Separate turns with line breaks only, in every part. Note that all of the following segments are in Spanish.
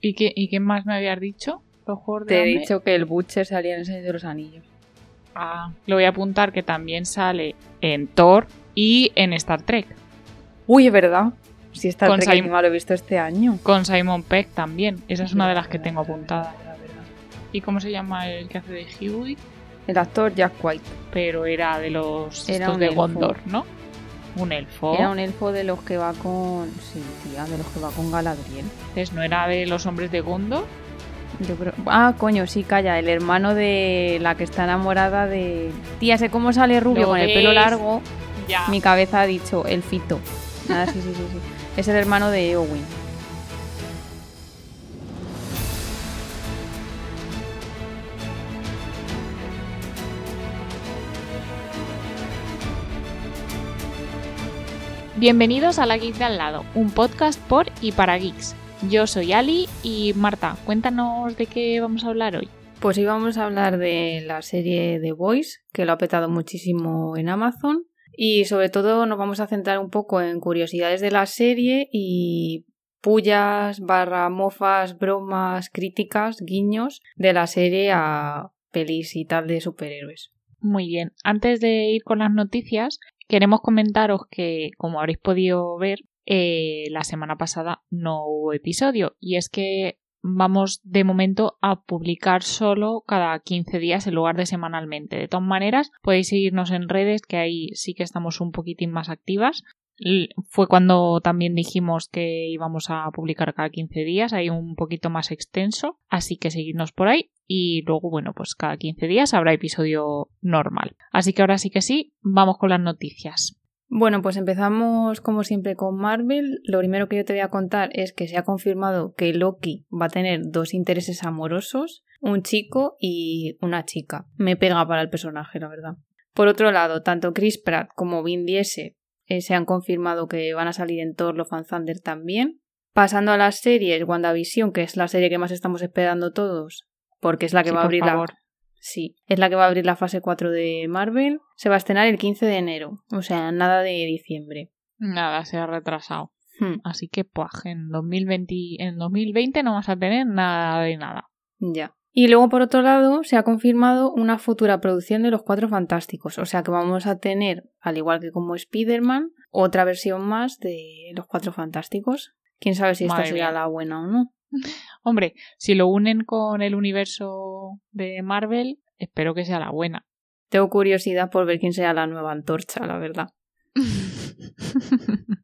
¿Y qué, ¿Y qué más me habías dicho? ¿Los juegos de
Te he
hambre?
dicho que el Butcher salía en el Señor de los Anillos.
Ah, lo voy a apuntar que también sale en Thor y en Star Trek.
Uy, es verdad. Si está
Con
Trek
Simon-
encima lo he visto este año.
Con Simon Peck también. Esa es una de las que tengo
apuntada.
¿Y cómo se llama el que hace de Hewitt?
El actor Jack White.
Pero era de los
Era
estos de. Gondor, ¿no? Un elfo.
Era un elfo de los que va con. Sí, tía, de los que va con Galadriel.
Entonces, ¿no era de los hombres de Gondor?
Yo creo. Ah, coño, sí, calla. El hermano de la que está enamorada de. Tía, sé cómo sale rubio
¿Lo
con el pelo largo.
Ya.
Mi cabeza ha dicho el fito. Nada, sí, sí, sí, sí. Es el hermano de Eowyn.
Bienvenidos a La Geek de al lado, un podcast por y para geeks. Yo soy Ali y Marta, cuéntanos de qué vamos a hablar hoy.
Pues íbamos a hablar de la serie The Voice, que lo ha petado muchísimo en Amazon. Y sobre todo nos vamos a centrar un poco en curiosidades de la serie y pullas, barra mofas, bromas, críticas, guiños de la serie a pelis y tal de superhéroes.
Muy bien, antes de ir con las noticias, queremos comentaros que, como habréis podido ver, eh, la semana pasada no hubo episodio y es que vamos de momento a publicar solo cada 15 días en lugar de semanalmente. De todas maneras, podéis seguirnos en redes que ahí sí que estamos un poquitín más activas. Fue cuando también dijimos que íbamos a publicar cada 15 días, ahí un poquito más extenso, así que seguidnos por ahí y luego, bueno, pues cada 15 días habrá episodio normal. Así que ahora sí que sí, vamos con las noticias.
Bueno, pues empezamos como siempre con Marvel. Lo primero que yo te voy a contar es que se ha confirmado que Loki va a tener dos intereses amorosos, un chico y una chica. Me pega para el personaje, la verdad. Por otro lado, tanto Chris Pratt como Vin Diesel eh, se han confirmado que van a salir en Thor Love and Thunder también. Pasando a las series, WandaVision, que es la serie que más estamos esperando todos, porque es la que
Sí,
va a abrir la Sí, es la que va a abrir la fase 4 de Marvel. Se va a estrenar el 15 de enero, o sea, nada de diciembre.
Nada, se ha retrasado.
Hmm,
Así que, pues, en 2020, en 2020 no vamos a tener nada de nada.
ya. Y luego, por otro lado, se ha confirmado una futura producción de Los Cuatro Fantásticos. O sea que vamos a tener, al igual que como Spider-Man, otra versión más de Los Cuatro Fantásticos. Quién sabe si esta
mía.
la buena o no.
Hombre, si lo unen con el universo de Marvel, espero que sea la buena.
Tengo curiosidad por ver quién será la nueva antorcha, la verdad.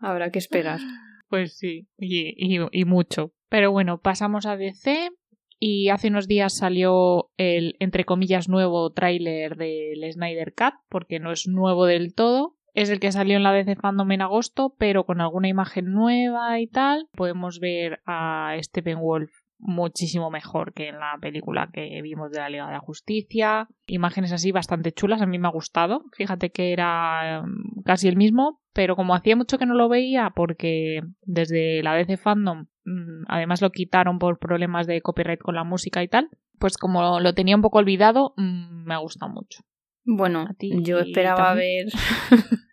Habrá que esperar.
Pues sí, y, y- y mucho. Pero bueno, pasamos a DC y hace unos días salió el, entre comillas, nuevo tráiler del Snyder Cut, porque no es nuevo del todo. Es el que salió en la DC Fandom en agosto, pero con alguna imagen nueva y tal. Podemos ver a Steppenwolf muchísimo mejor que en la película que vimos de la Liga de la Justicia. Imágenes así bastante chulas, a mí me ha gustado. Fíjate que era mm, casi el mismo, pero como hacía mucho que no lo veía, porque desde la DC Fandom mm, además lo quitaron por problemas de copyright con la música y tal, pues como lo tenía un poco olvidado, mm, me ha gustado mucho.
Bueno,
A ti
yo esperaba ver.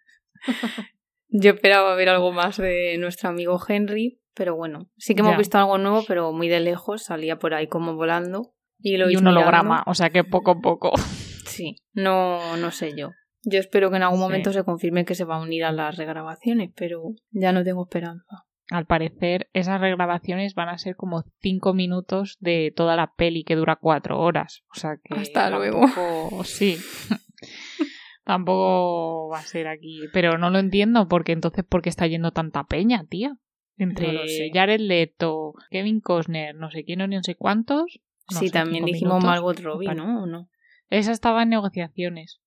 yo esperaba ver algo más de nuestro amigo Henry, pero bueno, sí que hemos
Ya.
visto algo nuevo, pero muy de lejos, salía por ahí como volando. Y, lo
y un holograma, o sea que poco a poco.
Sí, no, no sé yo. Yo espero que en algún
Sí.
momento se confirme que se va a unir a las regrabaciones, pero ya no tengo esperanza.
Al parecer, esas regrabaciones van a ser como cinco minutos de toda la peli que dura cuatro horas. O sea que.
Hasta luego.
Sí. tampoco va a ser aquí. Pero no lo entiendo, porque entonces, ¿por qué está yendo tanta peña, tía? Entre
No.
Jared Leto, Kevin Costner, no sé quién, no sé cuántos. no
sí,
sé,
también dijimos
minutos.
Margot Robbie. ¿no? ¿O no?
Esa estaba en negociaciones.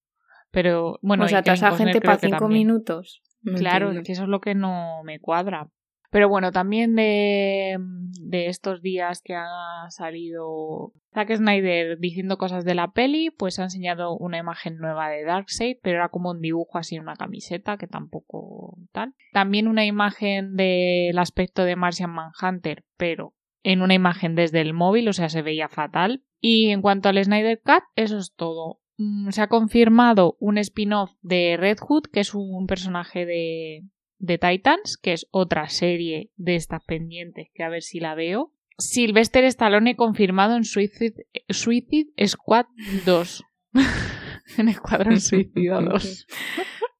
Pero bueno,
o sea,
Costner
gente para cinco minutos. No
Claro,
entiendo.
es que eso es lo que no me cuadra. Pero bueno, también de, de estos días que ha salido Zack Snyder diciendo cosas de la peli, pues ha enseñado una imagen nueva de Darkseid, pero era como un dibujo así en una camiseta, que tampoco tal. También una imagen del aspecto de Martian Manhunter, pero en una imagen desde el móvil, o sea, se veía fatal. Y en cuanto al Snyder Cut, eso es todo. Mm, Se ha confirmado un spin-off de Red Hood, que es un personaje de, de Titans, que es otra serie de estas pendientes que a ver si la veo. Sylvester Stallone confirmado en Suicide, Suicide Squad 2. en Escuadrón Suicida 2.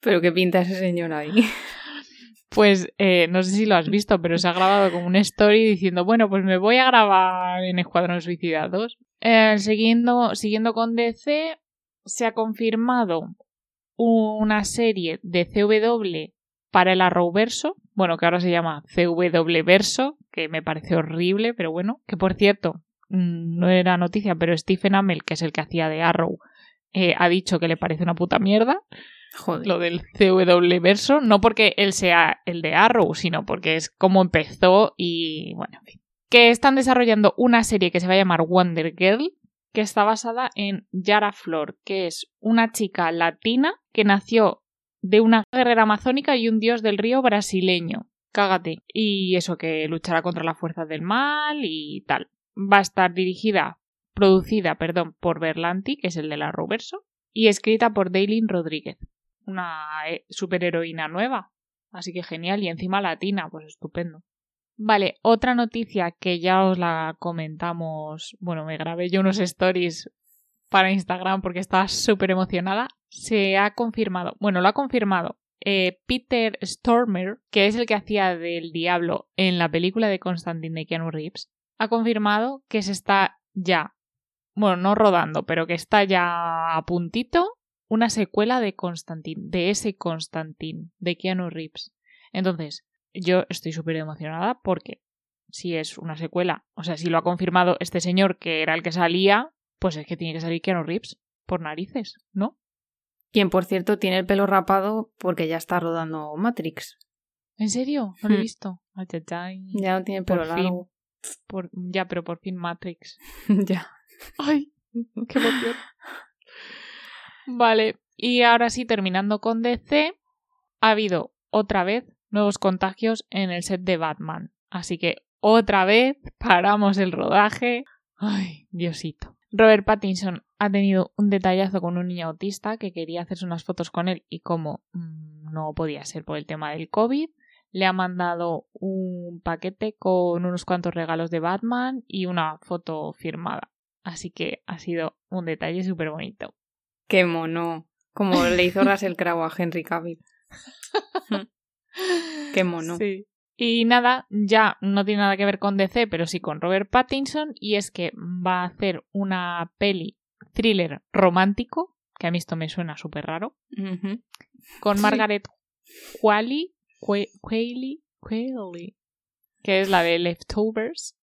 Pero qué pinta ese señor ahí.
Pues eh, no sé si lo has visto, pero se ha grabado como una story diciendo, bueno, pues me voy a grabar en Escuadrón Suicida 2. Eh, siguiendo, siguiendo con DC, se ha confirmado una serie de CW para el Arrowverso, bueno, que ahora se llama CW Verso, que me parece horrible, pero bueno, que por cierto, mm, no era noticia, pero Stephen Amell, que es el que hacía de Arrow, eh, ha dicho que le parece una puta mierda.
Joder.
Lo del CW verso, no porque él sea el de Arrow, sino porque es como empezó y bueno, en fin. Que están desarrollando una serie que se va a llamar Wonder Girl, que está basada en Yara Flor, que es una chica latina que nació de una guerrera amazónica y un dios del río brasileño. Cágate. Y eso que luchará contra las fuerzas del mal y tal. Va a estar dirigida, producida, perdón, por Berlanti, que es el de la Roverso, y escrita por Daylin Rodríguez, una eh, superheroína nueva. Así que genial, y encima latina, pues estupendo. Vale, otra noticia que ya os la comentamos, bueno, me grabé yo unos stories para Instagram porque estaba súper emocionada, se ha confirmado, bueno, lo ha confirmado eh, Peter Stormer, que es el que hacía del diablo en la película de Constantine de Keanu Reeves, ha confirmado que se está ya, bueno, no rodando, pero que está ya a puntito una secuela de Constantine, de ese Constantine, de Keanu Reeves. Entonces, yo estoy súper emocionada porque si es una secuela, o sea, si lo ha confirmado este señor que era el que salía, pues es que tiene que salir Keanu Reeves por narices, ¿no?
Quien, por cierto, tiene el pelo rapado porque ya está rodando Matrix.
¿En serio? No lo he
Hmm.
visto.
Ya no tiene pelo
Por fin.
largo.
Por- ya, pero por fin Matrix.
ya.
¡Ay! ¡Qué emoción! Vale, y ahora sí, terminando con DC, ha habido otra vez nuevos contagios en el set de Batman. Así que otra vez paramos el rodaje. ¡Ay, Diosito! Robert Pattinson ha tenido un detallazo con un niño autista que quería hacerse unas fotos con él y como mm, no podía ser por el tema del COVID, le ha mandado un paquete con unos cuantos regalos de Batman y una foto firmada. Así que ha sido un detalle súper bonito.
Qué mono. Como le hizo Russell Crowe a Henry Cavill. Qué mono.
Sí. Y nada, ya no tiene nada que ver con DC, pero sí con Robert Pattinson, y es que va a hacer una peli thriller romántico, que a mí esto me suena súper raro, con
Sí.
Margaret Qualley, Que- Qualley, Qualley, que es la de Leftovers.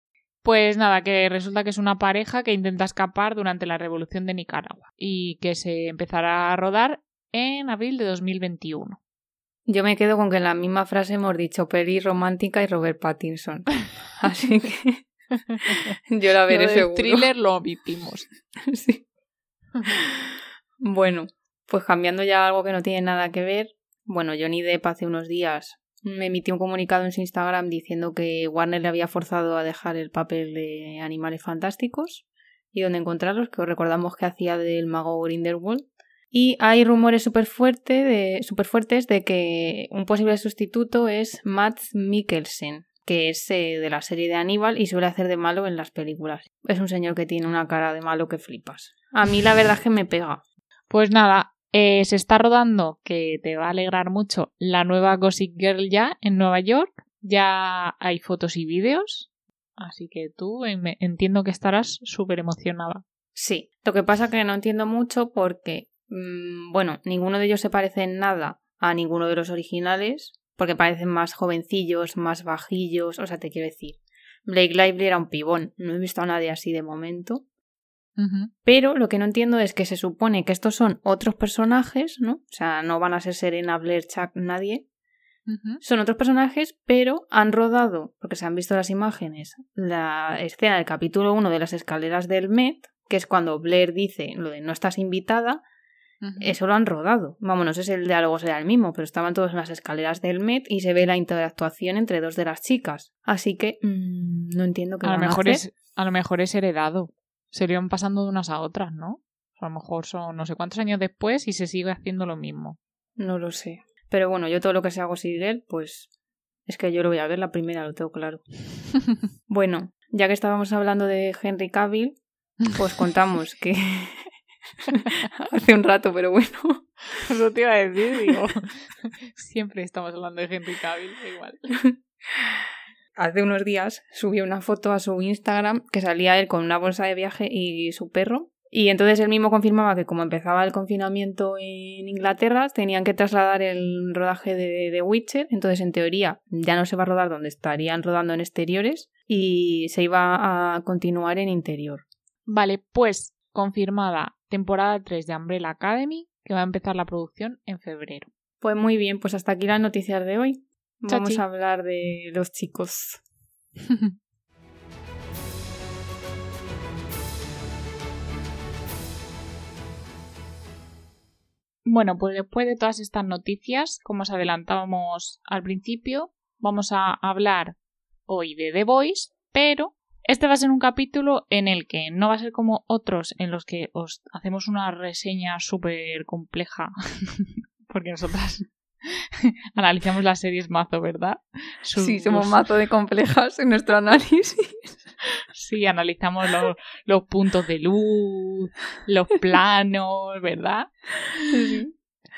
Pues nada, que resulta que es una pareja que intenta escapar durante la revolución de Nicaragua y que se empezará a rodar en abril de 2021.
Yo me quedo con que en la misma frase hemos dicho peli romántica y Robert Pattinson. Así que yo la veré
Lo del
seguro.
thriller lo omitimos.
Sí. Bueno, pues cambiando ya algo que no tiene nada que ver. Bueno, Johnny Depp hace unos días me emitió un comunicado en su Instagram diciendo que Warner le había forzado a dejar el papel de Animales Fantásticos y dónde encontrarlos, que os recordamos que hacía del mago Grindelwald. Y hay rumores súper fuerte de, súper fuertes de que un posible sustituto es Matt Mikkelsen, que es eh, de la serie de Aníbal y suele hacer de malo en las películas. Es un señor que tiene una cara de malo que flipas. A mí la verdad es que me pega.
Pues nada, eh, se está rodando, que te va a alegrar mucho, la nueva Gossip Girl ya en Nueva York. Ya hay fotos y vídeos. Así que tú eh, entiendo que estarás súper emocionada.
Sí, lo que pasa que no entiendo mucho porque, mm, bueno, ninguno de ellos se parece en nada a ninguno de los originales, porque parecen más jovencillos, más bajillos, o sea, te quiero decir, Blake Lively era un pibón, no he visto a nadie así de momento, pero lo que no entiendo es que se supone que estos son otros personajes, ¿no? O sea, no van a ser Serena, Blair, Chuck, nadie, son otros personajes, pero han rodado, porque se han visto las imágenes, la escena del capítulo 1 de las escaleras del Met, que es cuando Blair dice lo de no estás invitada, Eso lo han rodado. Vamos, no sé si el diálogo será el mismo, pero estaban todos en las escaleras del Met y se ve la interactuación entre dos de las chicas. Así que mm, no entiendo qué
a lo
van
mejor
a hacer.
es a lo mejor es heredado. Se pasando de unas a otras, ¿no? A lo mejor son no sé cuántos años después y se sigue haciendo lo mismo.
No lo sé. Pero bueno, yo todo lo que sea Gossip Girl, pues es que yo lo voy a ver la primera, lo tengo claro. Bueno, Ya que estábamos hablando de Henry Cavill, pues contamos que hace un rato, pero bueno.
Eso te iba a decir, digo. Siempre estamos hablando de Henry Cavill, igual.
Hace unos días subió una foto a su Instagram que salía él con una bolsa de viaje y su perro. Y entonces él mismo confirmaba que como empezaba el confinamiento en Inglaterra, tenían que trasladar el rodaje de The Witcher. Entonces, en teoría, ya no se va a rodar donde estarían rodando en exteriores y se iba a continuar en interior.
Vale, pues confirmada temporada 3 de Umbrella Academy, que va a empezar la producción en febrero.
Pues muy bien, pues hasta aquí las noticias de hoy. Vamos a hablar de los chicos.
Bueno, pues después de todas estas noticias, como os adelantábamos al principio, vamos a hablar hoy de The Voice, pero este va a ser un capítulo en el que no va a ser como otros en los que os hacemos una reseña súper compleja, porque nosotras analizamos las series mazo, ¿verdad? Sus-
Sí, somos mazo de complejas en nuestro análisis.
Sí, analizamos los, los puntos de luz, los planos, ¿verdad?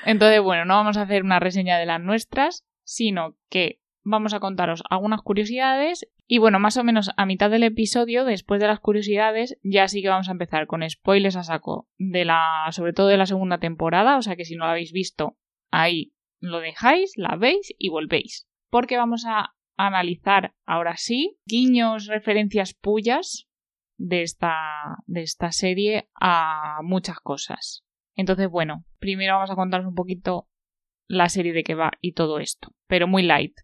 Entonces, bueno, no vamos a hacer una reseña de las nuestras, sino que vamos a contaros algunas curiosidades y bueno, más o menos a mitad del episodio, después de las curiosidades, ya sí que vamos a empezar con spoilers a saco de la, sobre todo de la segunda temporada, o sea que si no la habéis visto, ahí lo dejáis, la veis y volvéis. Porque vamos a analizar ahora sí guiños, referencias puyas de esta, de esta serie a muchas cosas. Entonces, bueno, primero vamos a contaros un poquito la serie de qué va y todo esto, pero muy light.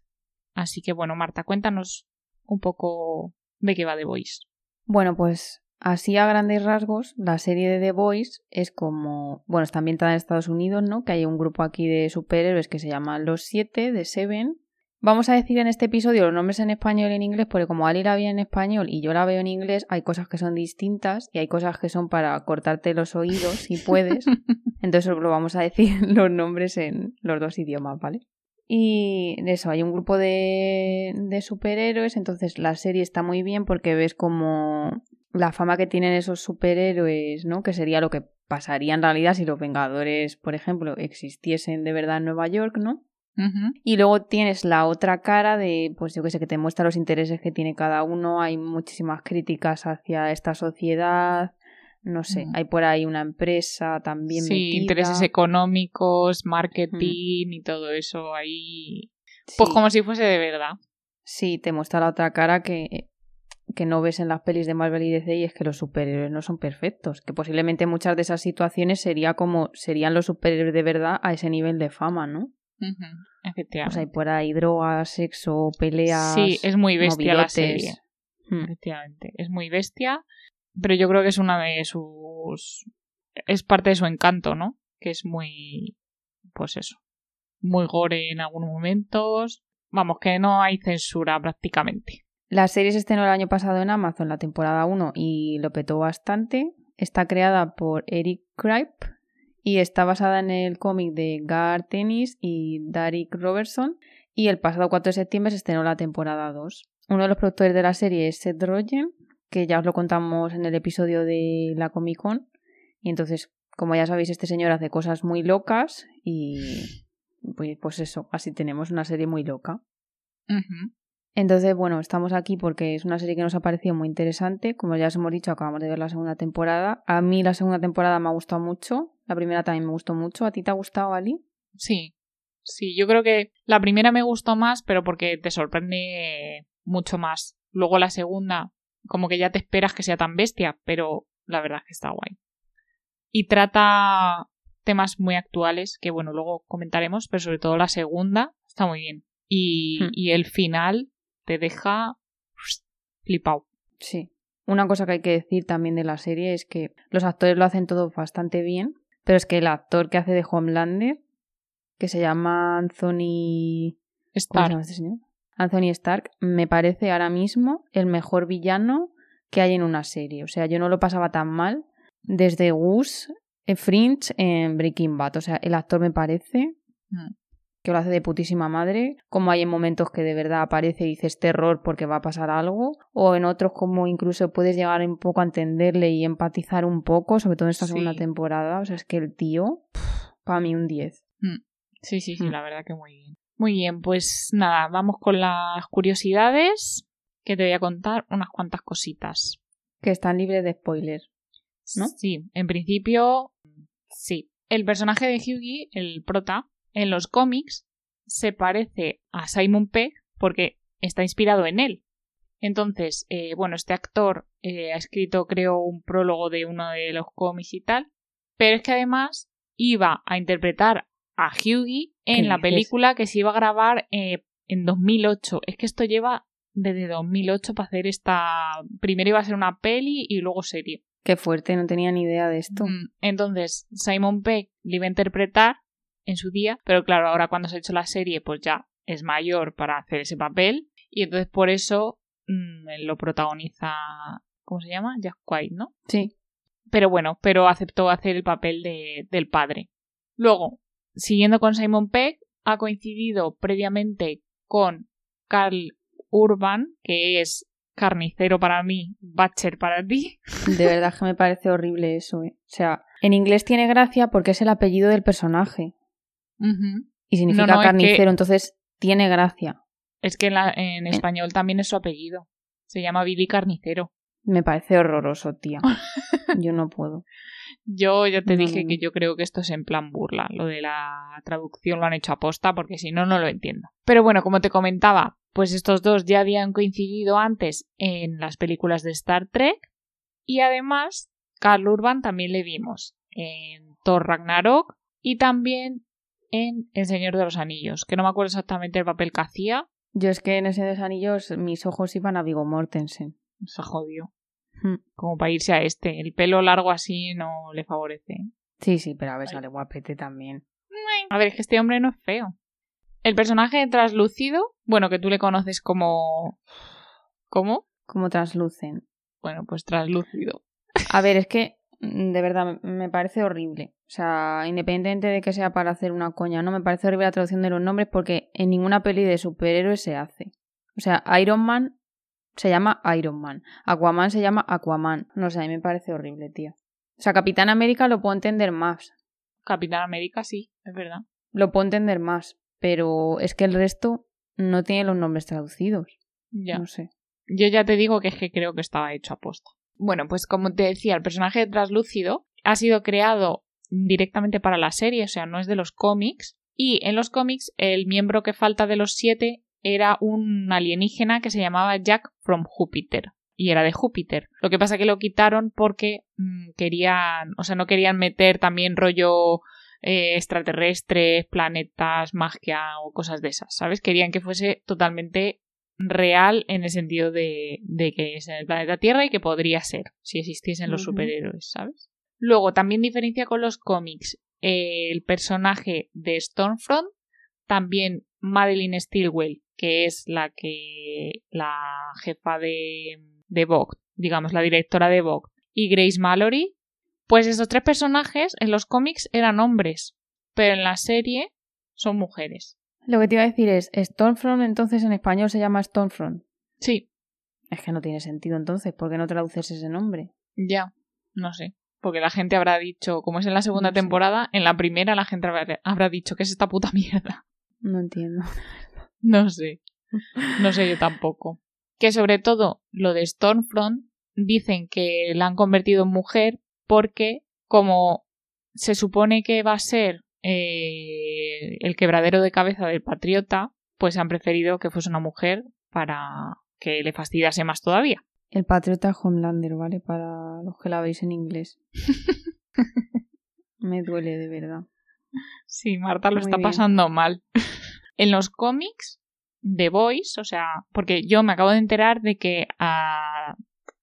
Así que bueno, Marta, cuéntanos un poco de qué va The Voice.
Bueno, pues así a grandes rasgos, la serie de The Boys es como, bueno, está ambientada en Estados Unidos, ¿no? Que hay un grupo aquí de superhéroes que se llaman Los Siete, de Seven. Vamos a decir en este episodio los nombres en español y en inglés, porque como Ali la vi en español y yo la veo en inglés, hay cosas que son distintas y hay cosas que son para cortarte los oídos, si puedes. Entonces lo vamos a decir los nombres en los dos idiomas, ¿vale? Y eso, hay un grupo de, de superhéroes, entonces la serie está muy bien porque ves como la fama que tienen esos superhéroes, ¿no? Que sería lo que pasaría en realidad si los Vengadores, por ejemplo, existiesen de verdad en Nueva York, ¿no? Y luego tienes la otra cara de, pues yo que sé, que te muestra los intereses que tiene cada uno. Hay muchísimas críticas hacia esta sociedad. No sé, hay por ahí una empresa también
Sí,
metida.
intereses económicos, marketing y todo eso ahí.
Sí,
Pues como si fuese de verdad.
sí, te muestra la otra cara que, que no ves en las pelis de Marvel y DC y es que los superhéroes no son perfectos. Que posiblemente muchas de esas situaciones sería como serían los superhéroes de verdad a ese nivel de fama, ¿no? Pues
Efectivamente.
hay por ahí drogas, sexo, peleas.
sí, es muy bestia la serie.
Hmm.
Efectivamente. Es muy bestia. Pero yo creo que es una de sus. Es parte de su encanto, ¿no? Que es muy. Pues eso. Muy gore en algunos momentos. Vamos, que no hay censura prácticamente.
La serie se estrenó el año pasado en Amazon, la temporada 1, y lo petó bastante. Está creada por Eric Kripe y está basada en el cómic de Gar Tennis y Derek Robertson. Y el pasado 4 de septiembre se estrenó la temporada 2. Uno de los productores de la serie es Seth Rogen, que ya os lo contamos en el episodio de la Comic Con. Y entonces, como ya sabéis, este señor hace cosas muy locas y pues, pues eso, así tenemos una serie muy loca. Entonces, bueno, estamos aquí porque es una serie que nos ha parecido muy interesante. Como ya os hemos dicho, acabamos de ver la segunda temporada. A mí la segunda temporada me ha gustado mucho. La primera también me gustó mucho. ¿A ti te ha gustado, Ali?
Sí. Sí, yo creo que la primera me gustó más, pero porque te sorprende mucho más. Luego la segunda, como que ya te esperas que sea tan bestia, pero la verdad es que está guay. Y trata temas muy actuales, que bueno, luego comentaremos, pero sobre todo la segunda está muy bien. Y,
Hmm.
y el final te deja flipado.
Sí. Una cosa que hay que decir también de la serie es que los actores lo hacen todo bastante bien, pero es que el actor que hace de Homelander, que se llama Anthony... ¿Cómo se llama este señor? Anthony Stark, me parece ahora mismo el mejor villano que hay en una serie. O sea, yo no lo pasaba tan mal desde Gus, en Fringe, en Breaking Bad. O sea, el actor me parece
Mm.
que lo hace de putísima madre, como hay en momentos que de verdad aparece y dices terror porque va a pasar algo, o en otros como incluso puedes llegar un poco a entenderle y empatizar un poco, sobre todo en esta segunda temporada. O sea, es que el tío, para mí un 10.
Mm. Sí, sí, sí, mm. la verdad que muy bien. Muy bien, pues nada, vamos con las curiosidades que te voy a contar unas cuantas cositas.
Que están libres de spoiler, ¿no?
Sí, en principio, sí. El personaje de Hughie, el prota, en los cómics se parece a Simon Pegg porque está inspirado en él. Entonces, eh, bueno, este actor eh, ha escrito, creo, un prólogo de uno de los cómics y tal, pero es que además iba a interpretar a Hughie en la película que se iba a grabar eh, en 2008. Es que esto lleva desde 2008 para hacer esta... Primero iba a ser una peli y luego serie.
Qué fuerte, no tenía ni idea de esto. Mm,
entonces, Simon Pegg le iba a interpretar en su día, pero claro, ahora cuando se ha hecho la serie, pues ya es mayor para hacer ese papel y entonces por eso mm, lo protagoniza, ¿cómo se llama? Jack White, ¿no?
Sí.
Pero bueno, pero aceptó hacer el papel de, del padre. Luego, siguiendo con Simon Pegg, ha coincidido previamente con Carl Urban, que es carnicero para mí, Butcher para ti.
De verdad que me parece horrible eso, ¿eh? O sea, en inglés tiene gracia porque es el apellido del personaje. Y significa carnicero, entonces tiene gracia.
Es que en, eh. español también es su apellido. Se llama Billy Carnicero.
Me parece horroroso, tía. yo no puedo.
Yo ya te dije que yo creo que esto es en plan burla. Lo de la traducción lo han hecho aposta porque si no, no lo entiendo. Pero bueno, como te comentaba, pues estos dos ya habían coincidido antes en las películas de Star Trek. Y además, Carl Urban también le vimos en Thor Ragnarok y también en El Señor de los Anillos, que no me acuerdo exactamente el papel que hacía.
Yo es que en Señor de los Anillos mis ojos iban a Vigo Mortensen.
Se jodió. Hmm. Como para irse a este. El pelo largo así no le favorece.
Sí, sí, pero a ver, sale guapete también.
A ver, es que este hombre no es feo. El personaje translúcido, bueno, que tú le conoces como... ¿Cómo?
Como translucen.
Bueno, pues translúcido.
A ver, es que mm, de verdad me parece horrible. O sea, independientemente de que sea para hacer una coña, no me parece horrible la traducción de los nombres porque en ninguna peli de superhéroes se hace. O sea, Iron Man se llama Iron Man, Aquaman se llama Aquaman. No sé, a mí me parece horrible, tío. O sea, Capitán América lo puedo entender más.
Capitán América sí, es verdad.
Lo puedo entender más, pero es que el resto no tiene los nombres traducidos. Ya. No sé.
Yo ya te digo que es que creo que estaba hecho a posta. Bueno, pues como te decía, el personaje traslúcido ha sido creado directamente para la serie, o sea, no es de los cómics. Y en los cómics, el miembro que falta de los siete era un alienígena que se llamaba Jack from Júpiter. Y era de Júpiter. Lo que pasa que lo quitaron porque mm, querían, o sea, no querían meter también rollo eh, extraterrestres, planetas, magia o cosas de esas, ¿sabes? Querían que fuese totalmente real en el sentido de, de que es en el planeta Tierra y que podría ser si existiesen los superhéroes, ¿sabes? Luego, también diferencia con los cómics el personaje de Stormfront, también Madeline Stilwell, que es la que la jefa de, de Vogue, digamos, la directora de Vogue, y Grace Mallory, pues esos tres personajes en los cómics eran hombres, pero en la serie son mujeres.
Lo que te iba a decir es, Stormfront entonces en español se llama Stormfront.
Sí.
Es que no tiene sentido entonces, ¿por qué no traduces ese nombre?
Ya, no sé porque la gente habrá dicho, como es en la segunda temporada, en la primera la gente habrá, dicho que es esta puta mierda.
No entiendo.
No sé. No sé yo tampoco. Que sobre todo lo de Stormfront dicen que la han convertido en mujer porque como se supone que va a ser eh, el quebradero de cabeza del patriota, pues han preferido que fuese una mujer para que le fastidiase más todavía.
El Patriota Homelander, ¿vale? Para los que la veis en inglés. Me duele de verdad.
Sí, Marta lo está pasando mal. En los cómics de Boys, o sea, porque yo me acabo de enterar de que a,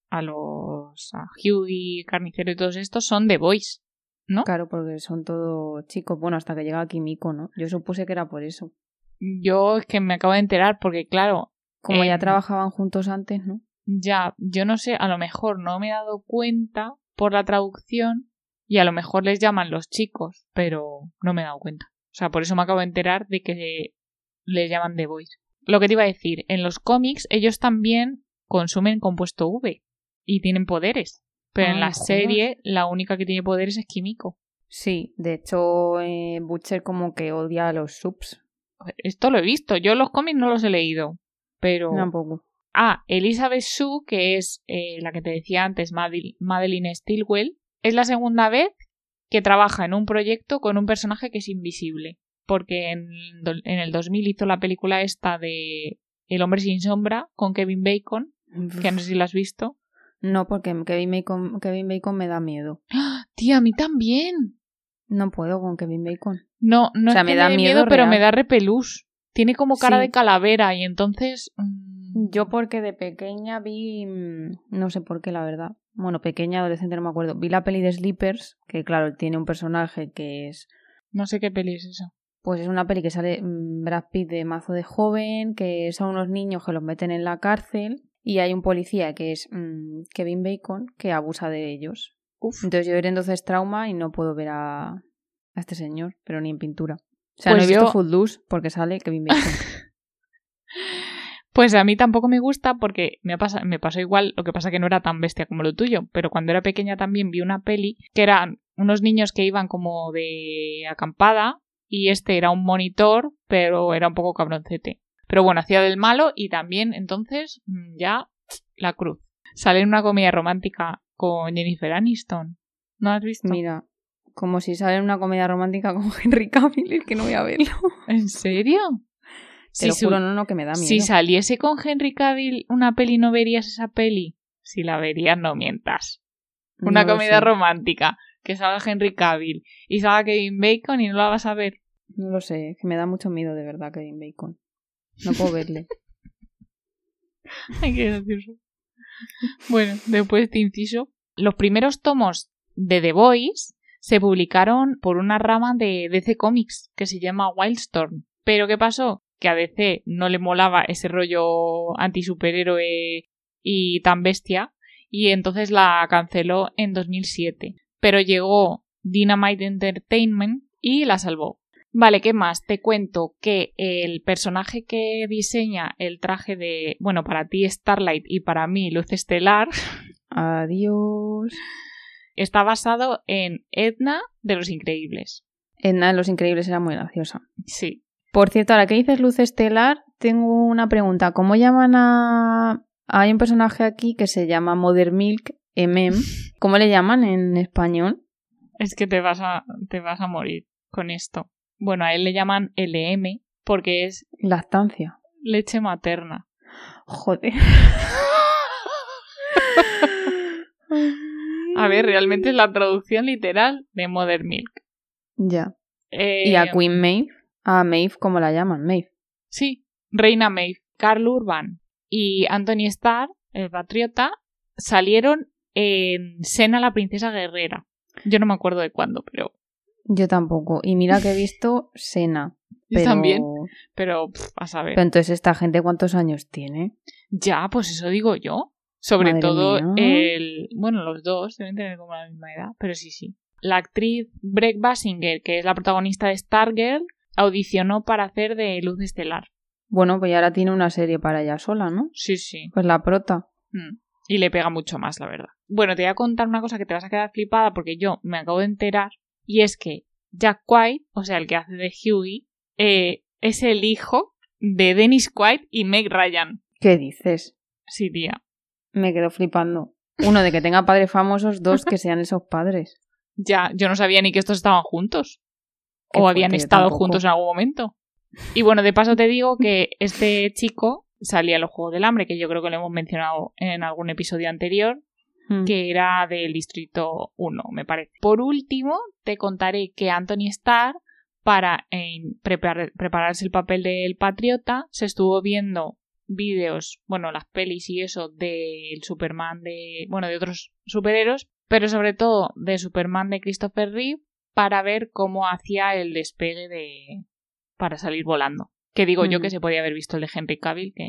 a los a Hughie, Carnicero y todos estos son de Boys, ¿no?
Claro, porque son todos chicos. Bueno, hasta que llega Kimiko, ¿no? Yo supuse que era por eso.
Yo es que me acabo de enterar porque, claro.
Como ya trabajaban juntos antes, ¿no?
Ya, yo no sé, a lo mejor no me he dado cuenta por la traducción y a lo mejor les llaman los chicos, pero no me he dado cuenta. O sea, por eso me acabo de enterar de que les llaman The Boys. Lo que te iba a decir, en los cómics ellos también consumen compuesto V y tienen poderes. Pero en
Ah,
la
no
serie la única que tiene poderes es Kimiko.
Sí, de hecho, eh, Butcher como que odia a los subs.
Esto lo he visto. Yo los cómics no los he leído. Pero.
Tampoco.
Ah, Elizabeth Shue, que es eh, la que te decía antes, Madel- Madeline Stilwell, es la segunda vez que trabaja en un proyecto con un personaje que es invisible. Porque en, en el 2000 hizo la película esta de El hombre sin sombra con Kevin Bacon, que no sé si la has visto.
No, porque Kevin Bacon, Kevin Bacon me da miedo.
Tía, a mí también.
No puedo con Kevin Bacon.
No, no
O sea,
es
me da miedo
pero me da repelús. Tiene como cara
Sí.
de calavera y entonces... mm,
Yo porque de pequeña vi, mm, no sé por qué la verdad, bueno, pequeña, adolescente, no me acuerdo, vi la peli de Sleepers, que claro, tiene un personaje que es,
No sé qué peli es esa.
Pues es una peli que sale mm, Brad Pitt de mazo de joven, que son unos niños que los meten en la cárcel y hay un policía que es mm, Kevin Bacon que abusa de ellos.
Uf.
Entonces yo era entonces trauma y no puedo ver a, a este señor, pero ni en pintura. O sea,
Pues
no he visto
yo-
Footloose porque sale Kevin Bacon.
Pues a mí tampoco me gusta porque me, pasa, me pasó igual, lo que pasa que no era tan bestia como lo tuyo, pero cuando era pequeña también vi una peli que eran unos niños que iban como de acampada y este era un monitor, pero era un poco cabroncete. Pero bueno, hacía del malo y también entonces mm, ya la cruz. Sale en una comedia romántica con Jennifer Aniston. ¿No has visto?
Mira, como si sale en una comedia romántica con Henry Cavill, es que no voy a verlo.
¿En serio?
Te lo juro, no, no, que me da miedo.
Si saliese con Henry Cavill una peli, ¿no verías esa peli? Si la verías, no mientas. Una
No
comedia romántica. Que salga Henry Cavill y salga Kevin Bacon y no la vas a ver.
No lo sé, es que me da mucho miedo de verdad Kevin Bacon. No puedo verle.
Ay, qué gracioso. Bueno, después de este inciso, los primeros tomos de The Boys se publicaron por una rama de DC Comics que se llama Wildstorm. Pero ¿qué pasó? Que a DC no le molaba ese rollo antisuperhéroe y tan bestia y entonces la canceló en 2007. Pero llegó Dynamite Entertainment y la salvó. Vale, ¿qué más? Te cuento que el personaje que diseña el traje de, bueno, para ti Starlight y para mí Luz Estelar,
Adiós.
está basado en Edna de Los Increíbles.
Edna en Los Increíbles era muy graciosa.
Sí.
Por cierto, ahora que dices luz estelar, tengo una pregunta. ¿Cómo llaman a... Hay un personaje aquí que se llama Mother Milk, MM. ¿Cómo le llaman en español?
Es que te vas a, te vas a morir con esto. Bueno, a él le llaman LM porque es
Lactancia.
leche materna.
Joder.
A ver, realmente es la traducción literal de Mother Milk.
Ya.
Eh,
¿Y a Queen Maeve? A Maeve, ¿cómo la llaman? Maeve.
Sí, Reina Maeve, Carl Urban y Anthony Starr, el patriota, salieron en Sena la princesa guerrera. Yo no me acuerdo de cuándo, pero
Yo tampoco. Y mira que he visto Sena.
yo
Pero...
también, pero pff, a saber.
Pero entonces, ¿esta gente cuántos años tiene?
Ya, pues eso digo yo. Sobre
Madre
todo
mía.
el, bueno, los dos deben tener como la misma edad, pero sí, sí. La actriz Breck Basinger, que es la protagonista de Stargirl, audicionó para hacer de Luz Estelar.
Bueno, pues ya ahora tiene una serie para ella sola, ¿no?
Sí, sí.
Pues la prota.
Mm. Y le pega mucho más, la verdad. Bueno, te voy a contar una cosa que te vas a quedar flipada porque yo me acabo de enterar. Y es que Jack White, o sea, el que hace de Hughie, eh, es el hijo de Dennis White y Meg Ryan.
¿Qué dices?
Sí, tía.
Me quedo flipando. Uno, de que tenga padres famosos. Dos, que sean esos padres.
Ya, yo no sabía ni que estos estaban juntos.
Qué
o habían estado juntos en algún momento. Y bueno, de paso te digo que este chico salía los Juegos del Hambre, que yo creo que lo hemos mencionado en algún episodio anterior,
Mm.
que era del Distrito 1, me parece. Por último, te contaré que Anthony Starr, para eh, prepar- prepararse el papel del patriota, se estuvo viendo vídeos, bueno, las pelis y eso del Superman de, bueno, de otros superhéroes, pero sobre todo de Superman de Christopher Reeve, para ver cómo hacía el despegue de para salir volando. Que digo yo
Mm.
que se podía haber visto el de Henry Cavill, que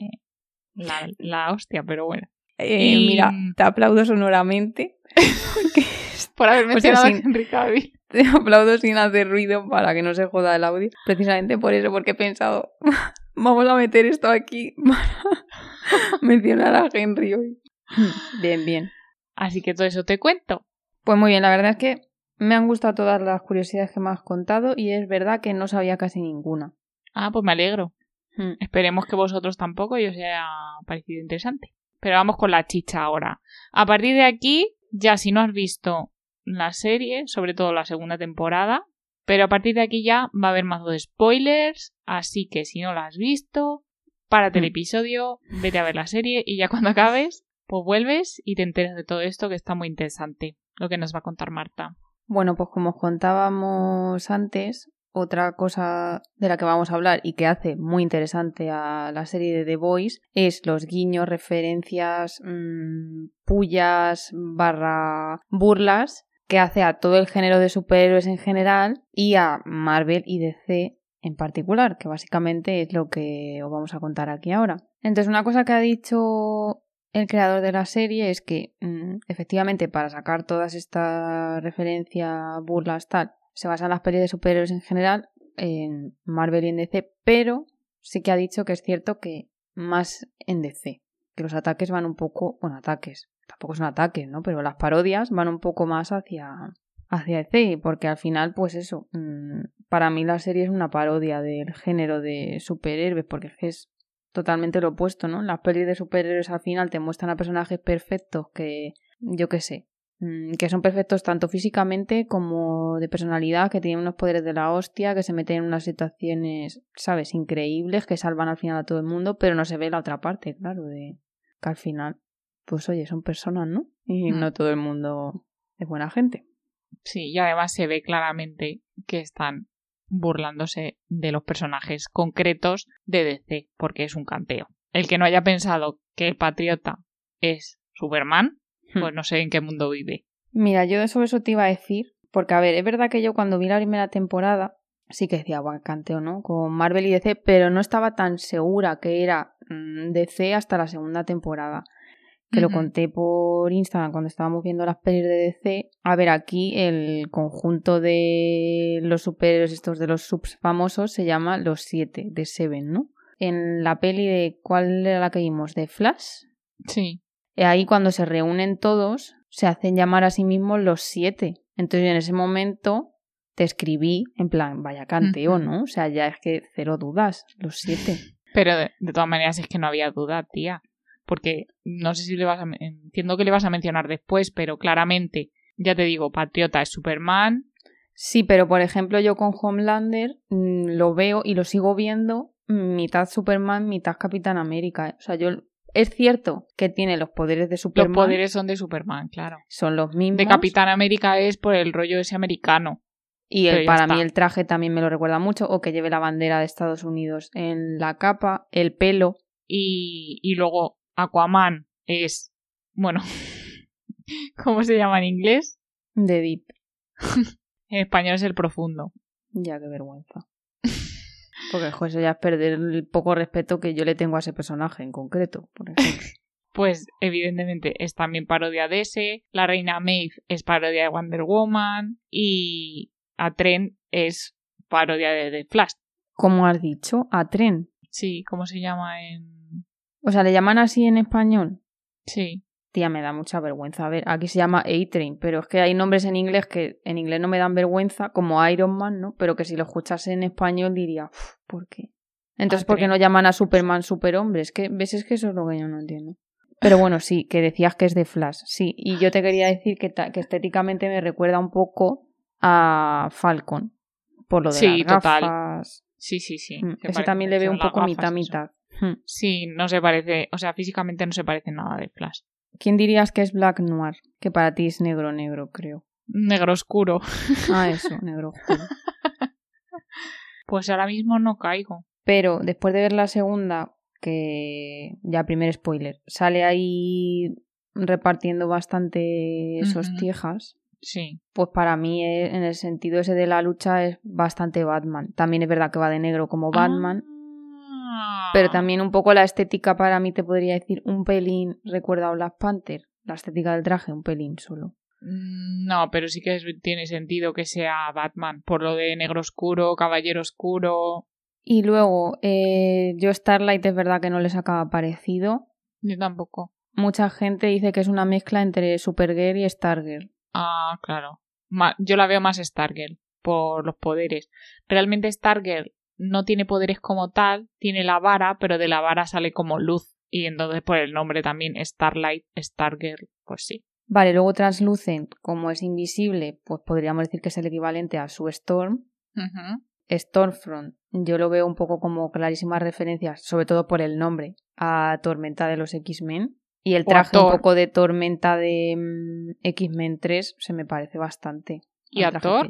la, la hostia, pero bueno.
Eh,
Y-
Mira, te aplaudo sonoramente.
Por haber
O sea,
mencionado
sin-
a Henry Cavill.
Te aplaudo sin hacer ruido para que no se joda el audio. Precisamente por eso, porque he pensado, vamos a meter esto aquí para mencionar a Henry hoy. Bien, bien.
Así que todo eso te cuento.
Pues muy bien, la verdad es que me han gustado todas las curiosidades que me has contado y es verdad que no sabía casi ninguna.
Ah, pues me alegro.
Hmm.
Esperemos que vosotros tampoco y os haya parecido interesante. Pero vamos con la chicha ahora. A partir de aquí, ya si no has visto la serie, sobre todo la segunda temporada, pero a partir de aquí ya va a haber más de spoilers, así que si no la has visto, párate el
Mm.
episodio, vete a ver la serie y ya cuando acabes, pues vuelves y te enteras de todo esto que está muy interesante, lo que nos va a contar Marta.
Bueno, pues como os contábamos antes, otra cosa de la que vamos a hablar y que hace muy interesante a la serie de The Voice es los guiños, referencias, mm, pullas, barra burlas que hace a todo el género de superhéroes en general y a Marvel y DC en particular, que básicamente es lo que os vamos a contar aquí ahora. Entonces, una cosa que ha dicho el creador de la serie es que mm, efectivamente para sacar todas estas referencias, burlas, tal, se basan las pelis de superhéroes en general en Marvel y en DC, pero sí que ha dicho que es cierto que más en DC, que los ataques van un poco, bueno, ataques, tampoco son ataques, ¿no? Pero las parodias van un poco más hacia hacia DC, porque al final, pues eso, mm, para mí la serie es una parodia del género de superhéroes, porque es totalmente lo opuesto, ¿no? Las pelis de superhéroes al final te muestran a personajes perfectos que, yo qué sé, que son perfectos tanto físicamente como de personalidad, que tienen unos poderes de la hostia, que se meten en unas situaciones, ¿sabes?, increíbles, que salvan al final a todo el mundo, pero no se ve la otra parte, claro, de que al final, pues oye, son personas, ¿no? Y
Mm.
no todo el mundo es buena gente.
Sí, y además se ve claramente que están burlándose de los personajes concretos de DC, porque es un canteo. El que no haya pensado que el patriota es Superman,
Hmm.
Pues no sé en qué mundo vive.
Mira, yo sobre eso te iba a decir, porque a ver, es verdad que yo cuando vi la primera temporada sí que decía, guau, canteo, ¿no? Con Marvel y DC, pero no estaba tan segura que era mm, DC hasta la segunda temporada. Que lo conté por Instagram cuando estábamos viendo las pelis de DC. A ver, aquí el conjunto de los superhéroes estos de los subs famosos se llama Los Siete, de Seven, ¿no? En la peli de... ¿Cuál era la que vimos? ¿De Flash?
Sí.
Eh, Ahí cuando se reúnen todos, se hacen llamar a sí mismos los siete. Entonces en ese momento te escribí en plan, vaya canteo. ¿no? O sea, ya es que cero dudas, los siete.
Pero de, de todas maneras es que no había duda, tía. Porque no sé si le vas a... Entiendo que le vas a mencionar después, pero claramente, ya te digo, Patriota es Superman.
Sí, pero por ejemplo yo con Homelander mm, lo veo y lo sigo viendo mm, mitad Superman, mitad Capitán América. ¿eh? O sea, yo... Es cierto que tiene los poderes de Superman.
Los poderes son de Superman, claro.
son los mismos.
De Capitán América es por el rollo ese americano.
Y el, para
está.
mí el traje también me lo recuerda mucho, o que lleve la bandera de Estados Unidos en la capa, el pelo.
Y, y luego Aquaman es, bueno, ¿cómo se llama en inglés?
De Deep.
En español es el profundo.
Ya, qué vergüenza. Porque, joder, eso ya es perder el poco respeto que yo le tengo a ese personaje en concreto, por ejemplo.
Pues evidentemente es también parodia de ese. La reina Maeve es parodia de Wonder Woman. Y a Tren es parodia de The Flash.
Como has dicho, a tren.
Sí, ¿cómo se llama en...?
O sea, ¿le llaman así en español?
Sí.
Tía, me da mucha vergüenza. A ver, aquí se llama A-Train, pero es que hay nombres en inglés que en inglés no me dan vergüenza, como Iron Man, ¿no? Pero que si lo escuchase en español diría, "Uf, ¿por qué? Entonces, ¿por qué no llaman a Superman Superhombre? Es que, ¿ves? Es que eso es lo que yo no entiendo. Pero bueno, sí, que decías que es de Flash, sí. Y yo te quería decir que, que estéticamente me recuerda un poco a Falcon, por lo de
Sí,
las
total.
gafas.
Sí, sí, sí.
Mm,
Se
Ese también le veo un poco mitad, mitad. Mm.
Sí, no se parece, o sea, físicamente no se parece nada de Flash.
¿Quién dirías que es Black Noir? Que para ti es negro, negro, creo.
Negro oscuro.
Ah, eso, negro oscuro.
Pues ahora mismo no caigo.
Pero después de ver la segunda, que ya primer spoiler, sale ahí repartiendo bastante
Ujú.
hostiejas,
Sí.
pues para mí eh, en el sentido ese de la lucha es bastante Batman. También es verdad que va de negro como Batman,
Ah.
Pero también un poco la estética para mí te podría decir un pelín recuerda a Black Panther. La estética del traje, un pelín solo.
Mm, No, pero sí que es- tiene sentido que sea Batman, por lo de negro oscuro, caballero oscuro.
Y luego, eh, yo Starlight es verdad que no les acaba parecido.
Yo tampoco.
Mucha gente dice que es una mezcla entre Supergirl y Stargirl.
Ah, claro. Yo la veo más Stargirl por los poderes. Realmente Stargirl no tiene poderes como tal, tiene la vara, pero de la vara sale como luz. Y entonces por el nombre también Starlight, Stargirl, pues sí.
Vale, luego Translucent, como es invisible, pues podríamos decir que es el equivalente a su Storm. Stormfront, yo lo veo un poco como clarísimas referencias, sobre todo por el nombre, a Tormenta de los X-Men. Y el traje un poco de Tormenta de mm, X-Men 3 se me parece bastante.
¿Y a Thor?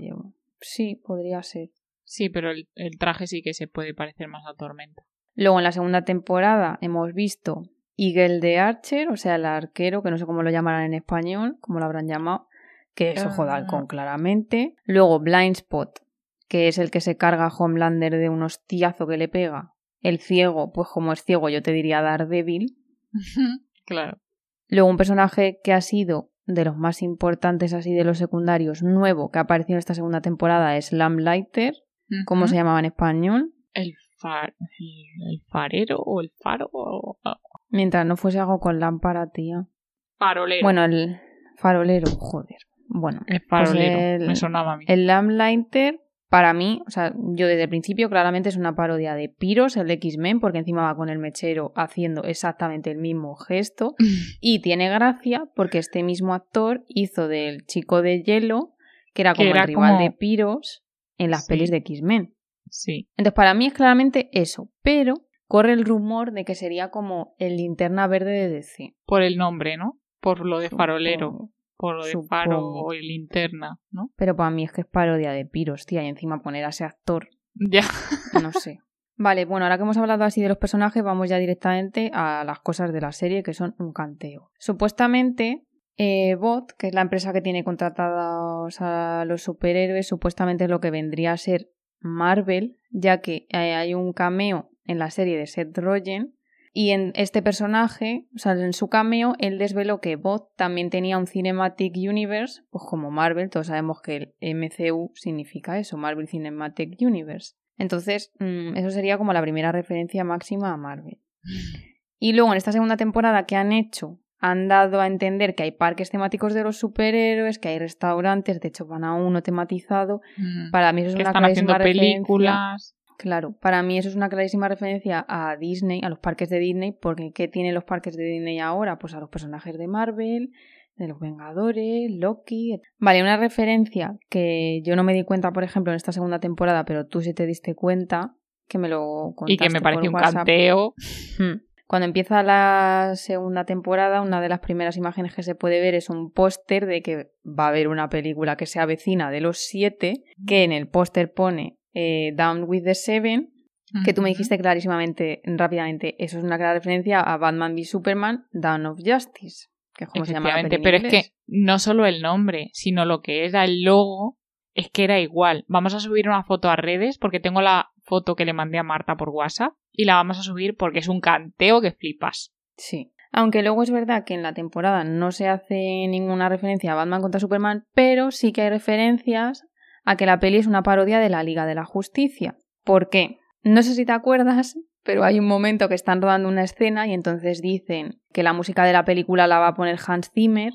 Sí, podría ser.
Sí, pero el, el traje sí que se puede parecer más a Tormenta.
Luego en la segunda temporada hemos visto Eagle de Archer, o sea, el arquero, que no sé cómo lo llamarán en español, cómo lo habrán llamado, que es Ojo de
Ah.
Halcón, claramente. Luego Blind Spot, que es el que se carga a Homelander de un hostiazo que le pega. El ciego, pues como es ciego, yo te diría Daredevil.
claro.
Luego un personaje que ha sido de los más importantes así de los secundarios, nuevo, que ha aparecido en esta segunda temporada, es Lamplighter. ¿Cómo se llamaba en español?
El, far, el, el farero o el faro o
Mientras no fuese algo con lámpara, tía.
farolero.
Bueno, el farolero, joder. Bueno,
el farolero.
pues el-
Me sonaba a mí.
el Lamplighter, para mí, o sea, yo desde el principio claramente es una parodia de Pyros, el X-Men, porque encima va con el mechero haciendo exactamente el mismo gesto. Y tiene gracia porque este mismo actor hizo del chico de hielo, que era
Que
como
era
el rival
como-
de Pyros en las
Sí.
pelis de X-Men.
sí.
Entonces, para mí es claramente eso, pero corre el rumor de que sería como el linterna verde de DC.
Por el nombre, ¿no? Por lo de farolero.
Supongo.
Por lo de faro
Supongo.
y linterna, ¿no?
Pero para mí es que es parodia de Pyros, tía, y encima poner a ese actor,
Ya.
no sé. Vale, bueno, ahora que hemos hablado así de los personajes, vamos ya directamente a las cosas de la serie, que son un canteo. Supuestamente, eh, Bot, que es la empresa que tiene contratados a los superhéroes, supuestamente es lo que vendría a ser Marvel, ya que eh, hay un cameo en la serie de Seth Rogen. Y en este personaje, o sea, en su cameo, él desveló que Bot también tenía un Cinematic Universe, pues como Marvel, todos sabemos que el MCU significa eso, Marvel Cinematic Universe. Entonces, mm, eso sería como la primera referencia máxima a Marvel. Y luego en esta segunda temporada que han hecho, han dado a entender que hay parques temáticos de los superhéroes, que hay restaurantes, de hecho van a uno tematizado.
Mm.
Para mí eso es
que
una
están haciendo
clarísima referencia-
películas.
Claro, para mí eso es una clarísima referencia a Disney, a los parques de Disney, porque ¿qué tienen los parques de Disney ahora? Pues a los personajes de Marvel, de los Vengadores, Loki. Vale, una referencia que yo no me di cuenta, por ejemplo, en esta segunda temporada, pero tú sí te diste cuenta, que me lo contaste
Y que me parece un
WhatsApp.
canteo.
Hmm. Cuando empieza la segunda temporada, una de las primeras imágenes que se puede ver es un póster de que va a haber una película que se avecina de los siete, que en el póster pone eh, Down with the Seven, que tú me dijiste clarísimamente, rápidamente, eso es una clara referencia a Batman v Superman, Dawn of Justice, que es como se llama la
pero es que no solo el nombre, sino lo que era el logo, es que era igual. Vamos a subir una foto a redes porque tengo la foto que le mandé a Marta por WhatsApp y la vamos a subir porque es un canteo que flipas.
Sí. Aunque luego es verdad que en la temporada no se hace ninguna referencia a Batman contra Superman, pero sí que hay referencias a que la peli es una parodia de la Liga de la Justicia. ¿Por qué? No sé si te acuerdas, pero hay un momento que están rodando una escena y entonces dicen que la música de la película la va a poner Hans Zimmer.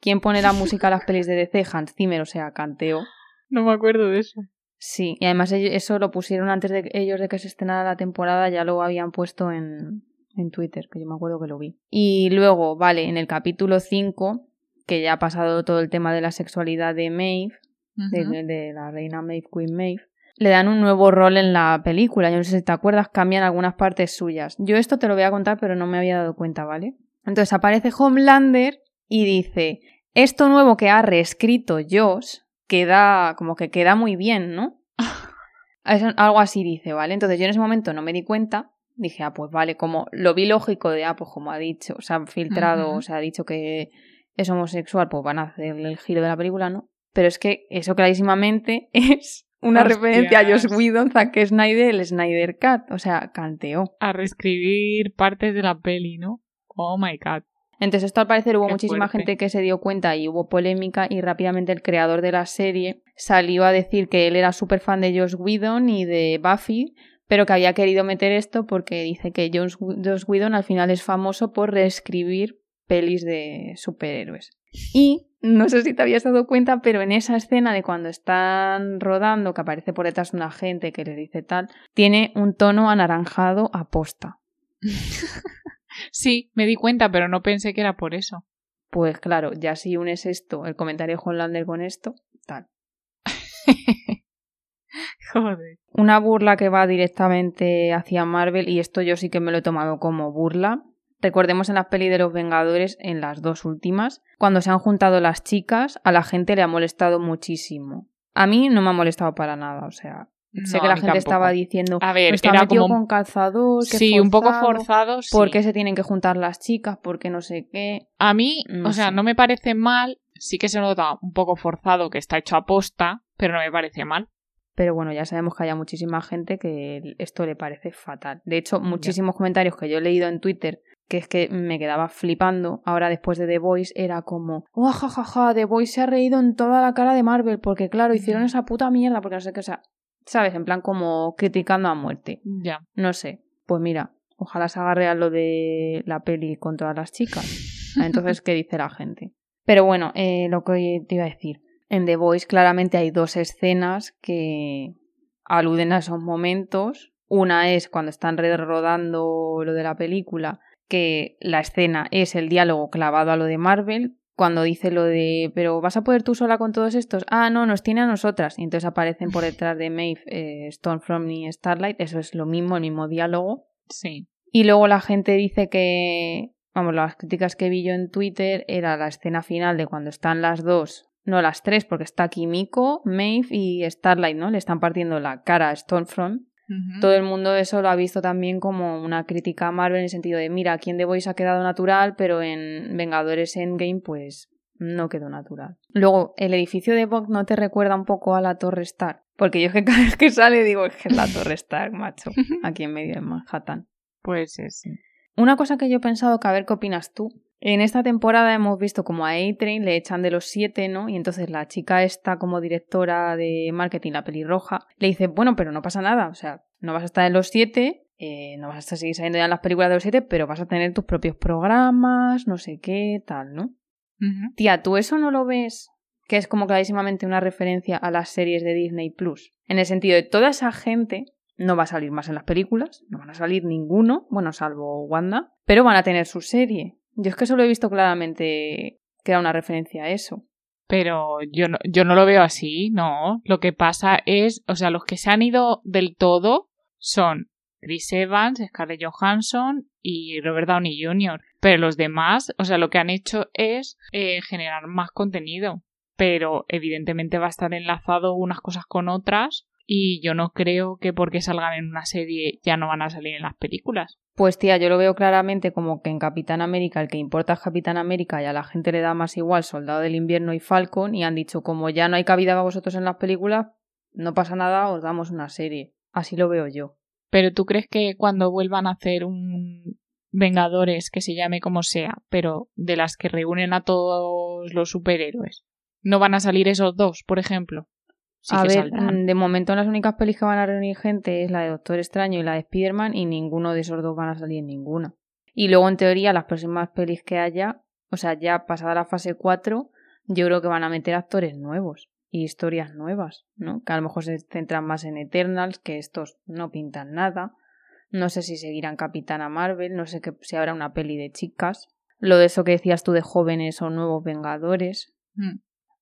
¿Quién pone la música a las pelis de DC? Hans Zimmer, o sea, canteo.
No me acuerdo de eso.
Sí, y además eso lo pusieron antes de que- ellos de que se estrenara la temporada, ya lo habían puesto en, en Twitter, que yo me acuerdo que lo vi. Y luego, vale, en el capítulo 5, que ya ha pasado todo el tema de la sexualidad de Maeve, de, de la reina Maeve, Queen Maeve, le dan un nuevo rol en la película. Yo no sé si te acuerdas, cambian algunas partes suyas. Yo esto te lo voy a contar, pero no me había dado cuenta, ¿vale? Entonces aparece Homelander y dice, esto nuevo que ha reescrito Josh queda como que queda muy bien, ¿no? Eso- algo así dice, ¿vale? Entonces yo en ese momento no me di cuenta, dije, ah, pues vale, como lo vi lógico de, ah, pues como ha dicho, o sea, filtrado, o sea, ha dicho que es homosexual, pues van a hacerle el giro de la película, ¿no? Pero es que eso clarísimamente es una
Hostias.
referencia a Josh Whedon, Zack Snyder, el Snyder Cut, o sea, canteó.
A reescribir partes de la peli, ¿no? Oh my god.
Entonces esto al parecer hubo
Qué
muchísima
fuerte.
gente que se dio cuenta y hubo polémica y rápidamente el creador de la serie salió a decir que él era súper fan de Joss Whedon y de Buffy, pero que había querido meter esto porque dice que Joss Whedon al final es famoso por reescribir pelis de superhéroes. Y no sé si te habías dado cuenta, pero en esa escena de cuando están rodando, que aparece por detrás una gente que les dice tal, tiene un tono anaranjado aposta.
Sí, me di cuenta, pero no pensé que era por eso.
Pues claro, ya si unes esto, el comentario de Homelander con esto, tal.
Joder.
Una burla que va directamente hacia Marvel, y esto yo sí que me lo he tomado como burla. Recordemos en las pelis de los Vengadores, en las dos últimas, cuando se han juntado las chicas, a la gente le ha molestado muchísimo. A mí no me ha molestado para nada, o sea, sé que la gente
tampoco.
estaba diciendo,
A ver,
está
era
metido
como...
con calzador, que
Sí, un poco
forzado,
forzado, sí.
¿Por qué se tienen que juntar las chicas? ¿Por qué no sé qué?
A mí,
No
o sea,
sé.
no me parece mal. Sí que se nota un poco forzado que está hecho a posta, pero no me parece mal.
Pero bueno, ya sabemos que hay muchísima gente que esto le parece fatal. De hecho, muchísimos comentarios que yo he leído en Twitter que es que me quedaba flipando ahora después de The Voice era como, oh, jajaja, The Voice se ha reído en toda la cara de Marvel porque claro, hicieron
Mm.
esa puta mierda porque no sé qué, o sea, sabes, en plan como criticando a muerte.
Ya.
No sé, pues mira, ojalá se agarre a lo de la peli con todas las chicas. Entonces, ¿qué dice la gente? Pero bueno, eh, lo que te iba a decir. En The Voice claramente hay dos escenas que aluden a esos momentos. Una es cuando están rodando lo de la película, que la escena es el diálogo clavado a lo de Marvel. Cuando dice lo de, pero ¿vas a poder tú sola con todos estos? Ah, no, nos tiene a nosotras. Y entonces aparecen por detrás de Maeve, eh, Stormfront y Starlight. Eso es lo mismo, el mismo diálogo.
Sí.
Y luego la gente dice que, vamos, las críticas que vi yo en Twitter era la escena final de cuando están las dos, no las tres, porque está Kimiko, Maeve y Starlight, ¿no? Le están partiendo la cara a Stormfront. Todo el mundo eso lo ha visto también como una crítica a Marvel en el sentido de, mira, aquí en The Voice ha quedado natural, pero en Vengadores Endgame, pues no quedó natural. Luego, el edificio de Vogue no te recuerda un poco a la Torre Stark, porque yo es que cada vez que sale digo, es que es la Torre Stark, macho, aquí en medio de Manhattan.
Pues es. sí.
Una cosa que yo he pensado, que a ver qué opinas tú. En esta temporada hemos visto como a A-Train le echan de los siete, ¿no? Y entonces la chica esta como directora de marketing, la pelirroja, le dice, bueno, pero no pasa nada, o sea, no vas a estar en los siete, eh, no vas a seguir saliendo ya en las películas de los siete, pero vas a tener tus propios programas, no sé qué, tal, ¿no? Tía, ¿tú eso no lo ves? Que es como clarísimamente una referencia a las series de Disney Plus. En el sentido de toda esa gente no va a salir más en las películas, no van a salir ninguno, bueno, salvo Wanda, pero van a tener su serie. Yo es que eso lo he visto claramente que era una referencia a eso.
Pero yo no, yo no lo veo así, no. Lo que pasa es, o sea, los que se han ido del todo son Chris Evans, Scarlett Johansson y Robert Downey Jr. Pero los demás, o sea, lo que han hecho es eh, generar más contenido. Pero evidentemente va a estar enlazado unas cosas con otras y yo no creo que porque salgan en una serie ya no van a salir en las películas.
Pues tía, yo lo veo claramente como que en Capitán América el que importa es Capitán América y a la gente le da más igual Soldado del Invierno y Falcon y han dicho como ya no hay cabida para vosotros en las películas, no pasa nada, os damos una serie. Así lo veo yo.
Pero tú crees que cuando vuelvan a hacer un Vengadores que se llame como sea, pero de las que reúnen a todos los superhéroes, no van a salir esos dos, por ejemplo? Sí
a
que
ver,
saldrán.
mm, de momento las únicas pelis que van a reunir gente es la de Doctor Extraño y la de Spider-Man y ninguno de esos dos van a salir en ninguna. Y luego, en teoría, las próximas pelis que haya, o sea, ya pasada la fase 4, yo creo que van a meter actores nuevos y historias nuevas, ¿no? Que a lo mejor se centran más en Eternals, que estos no pintan nada. No sé si seguirán Capitana Marvel, no sé que, si habrá una peli de chicas. Lo de eso que decías tú de jóvenes o nuevos Vengadores.
Mm.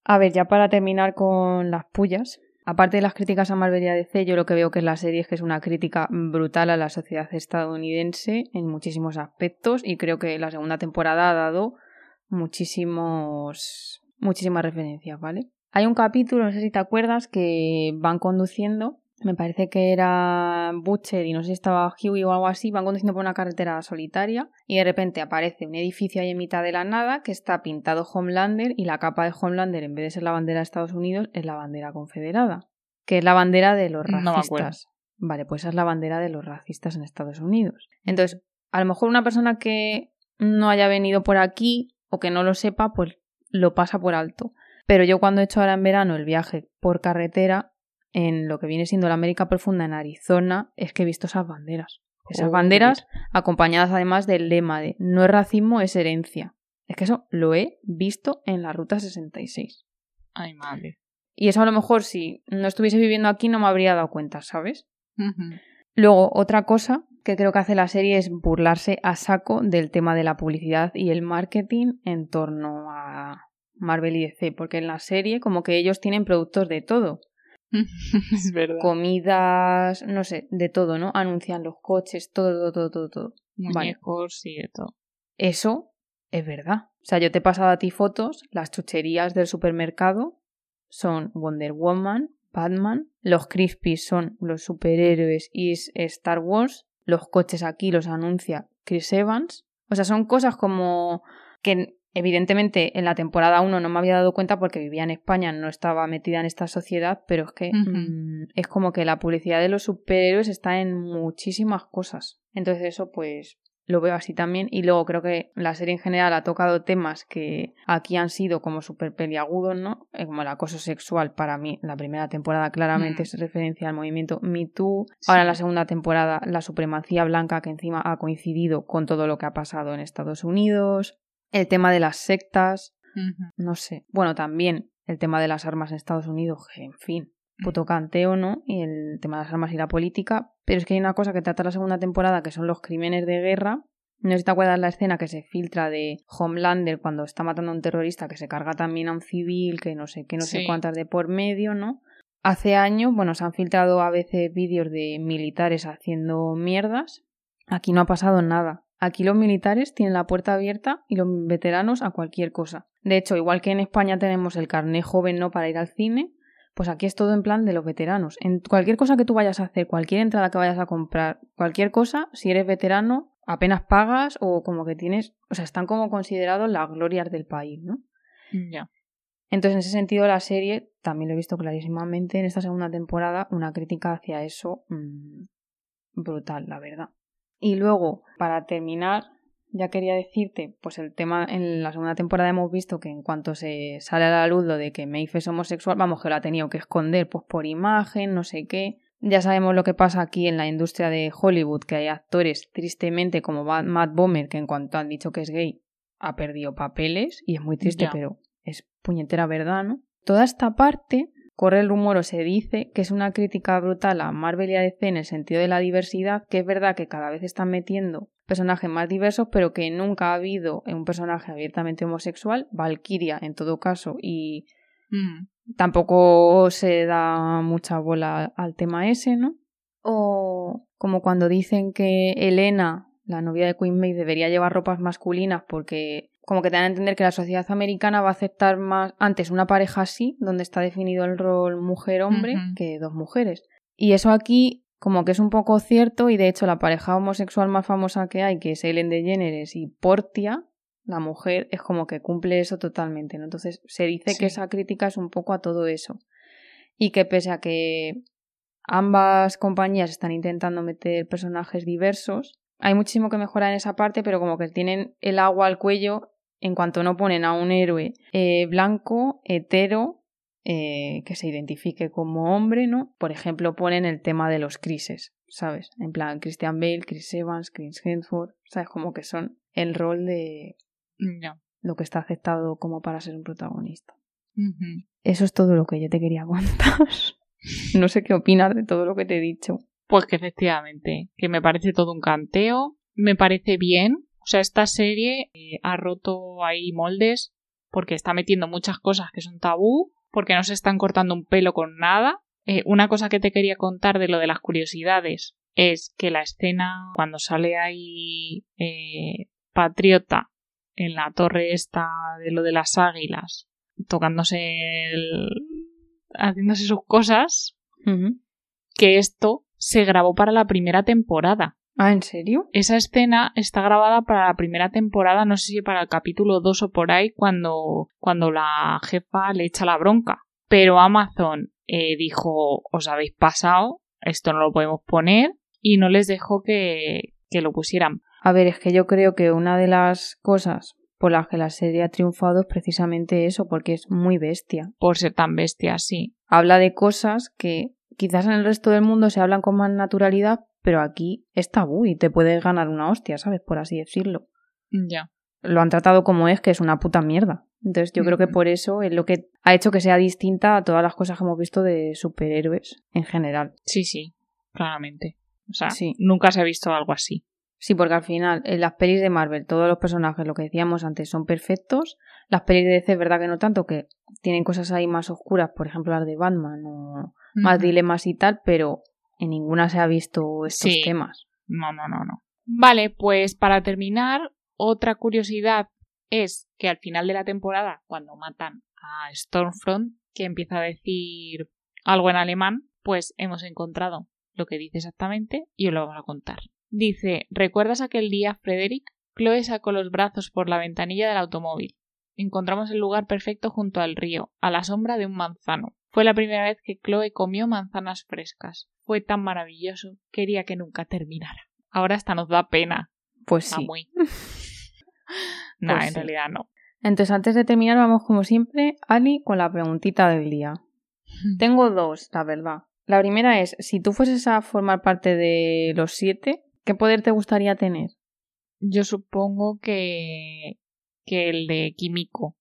A ver, ya para terminar con las pullas, aparte de las críticas a Marvel y a DC, yo lo que veo que es la serie es que es una crítica brutal a la sociedad estadounidense en muchísimos aspectos y creo que la segunda temporada ha dado muchísimos muchísimas referencias, ¿vale? Hay un capítulo, no sé si te acuerdas, que van conduciendo, me parece que era Butcher y no sé si estaba Huey o algo así, van conduciendo por una carretera solitaria y de repente aparece un edificio ahí en mitad de la nada que está pintado Homelander y la capa de Homelander en vez de ser la bandera de Estados Unidos es la bandera confederada, que es la bandera de los
No me
racistas.
acuerdo.
vale, pues esa es la bandera de los racistas en Estados Unidos. Entonces, a lo mejor una persona que no haya venido por aquí o que no lo sepa, pues lo pasa por alto. Pero yo cuando he hecho ahora en verano el viaje por carretera, en lo que viene siendo la América Profunda en Arizona, es que he visto esas banderas. Esas banderas acompañadas además del lema de no es racismo, es herencia. Es que eso lo he visto en la Ruta 66.
Ay, madre.
Y eso a lo mejor si no estuviese viviendo aquí no me habría dado cuenta, ¿sabes? Luego, otra cosa que creo que hace la serie es burlarse a saco del tema de la publicidad y el marketing en torno a Marvel y DC, porque en la serie como que ellos tienen productos de todo.
es verdad.
Comidas, no sé, de todo, ¿no? Anuncian los coches, todo, todo, todo, todo. todo.
Muñecos y de todo.
Eso es verdad. O sea, yo te he pasado a ti fotos, las chucherías del supermercado son Wonder Woman, Batman, los Crispies son los superhéroes y es Star Wars, los coches aquí los anuncia Chris Evans. O sea, son cosas como que evidentemente en la temporada 1 no me había dado cuenta porque vivía en España, no estaba metida en esta sociedad, pero es que mm, es como que la publicidad de los superhéroes está en muchísimas cosas. Entonces eso pues lo veo así también y luego creo que la serie en general ha tocado temas que aquí han sido como súper peliagudos, ¿no? Eh, como el acoso sexual para mí, la primera temporada claramente mm. es referencia al movimiento Me Too, ahora en la segunda temporada la supremacía blanca que encima ha coincidido con todo lo que ha pasado en Estados Unidos, el tema de las sectas, no sé, bueno, también el tema de las armas en Estados Unidos, en fin, puto canteo, ¿no? Y el tema de las armas y la política. Pero es que hay una cosa que trata la segunda temporada que son los crímenes de guerra. No sé si te acuerdas la escena que se filtra de Homelander cuando está matando a un terrorista que se carga también a un civil, que no sé, que no sé cuántas de por medio, ¿no? Hace años, bueno, se han filtrado a veces vídeos de militares haciendo mierdas. Aquí no ha pasado nada. Aquí los militares tienen la puerta abierta y los veteranos a cualquier cosa. De hecho, igual que en España tenemos el carné joven no para ir al cine, pues aquí es todo en plan de los veteranos. En cualquier cosa que tú vayas a hacer, cualquier entrada que vayas a comprar, cualquier cosa, si eres veterano, apenas pagas o como que tienes, o sea, están como considerados las glorias del país, ¿no?
Ya.
Entonces, en ese sentido, la serie también lo he visto clarísimamente en esta segunda temporada, una crítica hacia eso mmm, brutal, la verdad. Y luego, para terminar, ya quería decirte, pues el tema en la segunda temporada hemos visto que en cuanto se sale a la luz lo de que Maeve es homosexual, vamos, que lo ha tenido que esconder pues por imagen, no sé qué. Ya sabemos lo que pasa aquí en la industria de Hollywood, que hay actores tristemente como Matt Bomer, que en cuanto han dicho que es gay, ha perdido papeles y es muy triste, pero es puñetera verdad, ¿no? Toda esta parte corre el rumor o se dice que es una crítica brutal a Marvel y a DC en el sentido de la diversidad, que es verdad que cada vez están metiendo personajes más diversos, pero que nunca ha habido un personaje abiertamente homosexual, Valkyria en todo caso, y mm. tampoco se da mucha bola al tema ese, ¿no? O como cuando dicen que Elena, la novia de Queen May, debería llevar ropas masculinas porque como que te dan a entender que la sociedad americana va a aceptar más antes una pareja así, donde está definido el rol mujer-hombre, que dos mujeres. Y eso aquí como que es un poco cierto y de hecho la pareja homosexual más famosa que hay, que es Ellen DeGeneres y Portia, la mujer, es como que cumple eso totalmente, ¿no? Entonces se dice que esa crítica es un poco a todo eso y que pese a que ambas compañías están intentando meter personajes diversos, hay muchísimo que mejorar en esa parte, pero como que tienen el agua al cuello en cuanto no ponen a un héroe eh, blanco, hetero, eh, que se identifique como hombre, ¿no? Por ejemplo, ponen el tema de los crises, ¿sabes? En plan, Christian Bale, Chris Evans, Chris Hemsworth, ¿sabes? Como que son el rol de lo que está aceptado como para ser un protagonista. Eso es todo lo que yo te quería contar. no sé qué opinas de todo lo que te he dicho.
Pues que efectivamente, que me parece todo un canteo, me parece bien. O sea, esta serie eh, ha roto ahí moldes porque está metiendo muchas cosas que son tabú porque no se están cortando un pelo con nada. Eh, una cosa que te quería contar de lo de las curiosidades es que la escena cuando sale ahí eh, Patriota en la torre esta de lo de las águilas, tocándose el... haciéndose sus cosas, que esto se grabó para la primera temporada.
Ah, ¿en serio?
Esa escena está grabada para la primera temporada, no sé si para el capítulo 2 o por ahí, cuando, cuando la jefa le echa la bronca. Pero Amazon eh, dijo, os habéis pasado, esto no lo podemos poner, y no les dejó que, que lo pusieran.
A ver, es que yo creo que una de las cosas por las que la serie ha triunfado es precisamente eso, porque es muy bestia.
Por ser tan bestia, sí.
Habla de cosas que quizás en el resto del mundo se hablan con más naturalidad, pero aquí es tabú y te puedes ganar una hostia, ¿sabes? Por así decirlo.
Ya.
Lo han tratado como es, que es una puta mierda. Entonces yo creo que por eso es lo que ha hecho que sea distinta a todas las cosas que hemos visto de superhéroes en general.
Sí, sí, claramente. O sea,
Sí.
nunca se ha visto algo así.
Sí, porque al final en las pelis de Marvel todos los personajes, lo que decíamos antes, son perfectos. Las pelis de DC es verdad que no tanto, que tienen cosas ahí más oscuras, por ejemplo las de Batman o más dilemas y tal, pero en ninguna se ha visto estos
Sí.
temas.
No, no, no, no. Vale, pues para terminar, otra curiosidad es que al final de la temporada, cuando matan a Stormfront, que empieza a decir algo en alemán, pues hemos encontrado lo que dice exactamente y os lo vamos a contar. Dice, ¿recuerdas aquel día, Frederick? Chloe sacó los brazos por la ventanilla del automóvil. Encontramos el lugar perfecto junto al río, a la sombra de un manzano. Fue la primera vez que Chloe comió manzanas frescas. Fue tan maravilloso, quería que nunca terminara. Ahora hasta nos da pena.
Pues
Está
sí.
muy. nah,
Pues
en
sí.
realidad no.
Entonces, antes de terminar, vamos como siempre, Ali, con la preguntita del día. Tengo dos, la verdad. La primera es, si tú fueses a formar parte de los siete, ¿qué poder te gustaría tener?
Yo supongo que. que el de Kimiko.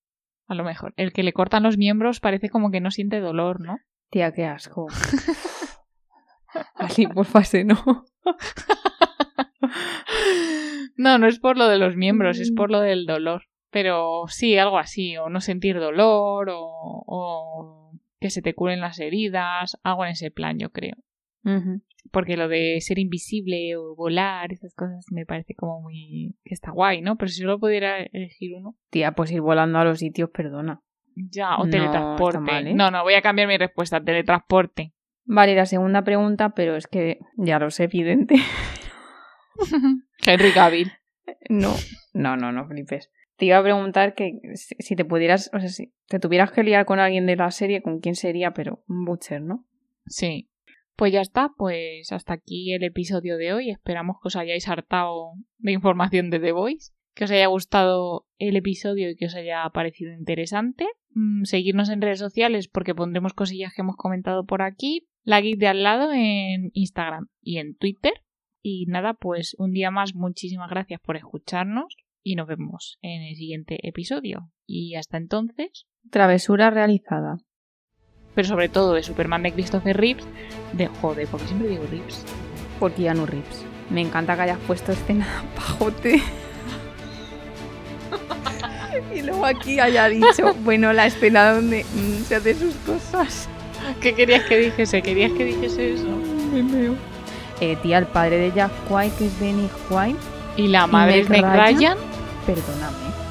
A lo mejor. El que le cortan los miembros parece como que no siente dolor, ¿no?
Tía, qué asco. Ali, porfa, se no.
No, no es por lo de los miembros, es por lo del dolor. Pero sí, algo así, o no sentir dolor, o, o que se te curen las heridas, algo en ese plan, yo creo. Porque lo de ser invisible o volar, esas cosas me parece como muy... que está guay, ¿no? Pero si solo pudiera elegir uno,
Tía, pues ir volando a los sitios, perdona.
ya, o
No,
teletransporte.
mal, ¿eh?
No, no, voy a cambiar mi respuesta, teletransporte.
Vale, la segunda pregunta, pero es que ya lo sé, evidente.
Henry Cavill.
No, no, no, no flipes. Te iba a preguntar que si si te pudieras, o sea, si te tuvieras que liar con alguien de la serie, ¿con quién sería? Pero un Butcher, ¿no?
Sí. Pues ya está, pues hasta aquí el episodio de hoy. Esperamos que os hayáis hartado de información de The Voice, que os haya gustado el episodio y que os haya parecido interesante. Mm, seguirnos en redes sociales porque pondremos cosillas que hemos comentado por aquí. La geek de al lado en Instagram y en Twitter. Y nada, pues un día más, muchísimas gracias por escucharnos y nos vemos en el siguiente episodio. Y hasta entonces,
Travesura realizada.
Pero sobre todo de Superman de Christopher Reeves, de joder, porque siempre digo Reeves.
Por Keanu Reeves. Me encanta que hayas puesto escena pajote. y luego aquí haya dicho, bueno, la escena donde mm, se hace sus cosas.
¿Qué querías que dijese? ¿Querías que dijese eso?
Eh, tía, el padre de Jack White, que es Benny White,
Y la madre Meg
Ryan?
Ryan.
perdóname.